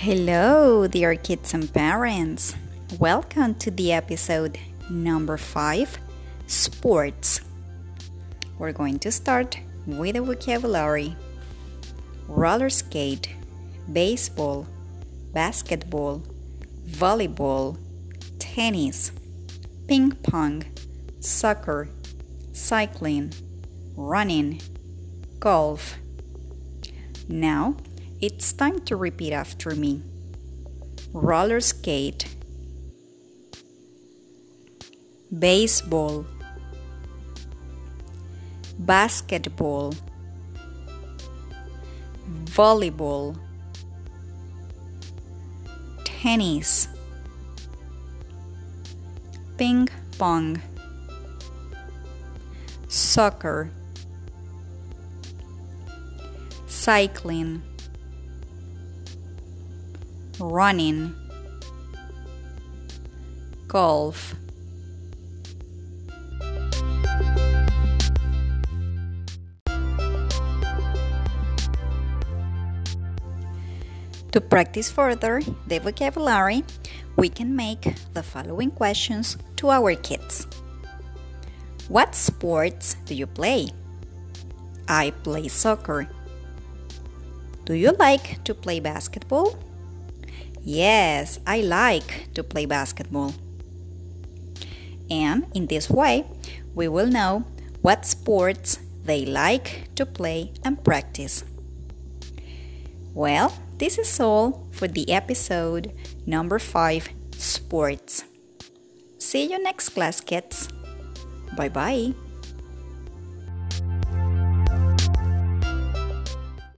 Hello, dear kids and parents. Welcome to the episode number five Sports. We're going to start with a vocabulary roller skate, baseball, basketball, volleyball, tennis, ping pong, soccer, cycling, running, golf. Now, it's time to repeat after me. Roller skate, baseball, basketball, volleyball, tennis, ping pong, soccer, cycling running, golf. To practice further the vocabulary, we can make the following questions to our kids. What sports do you play? I play soccer. Do you like to play basketball? Yes, I like to play basketball. And in this way, we will know what sports they like to play and practice. Well, this is all for the episode number 5 Sports. See you next class, kids. Bye bye.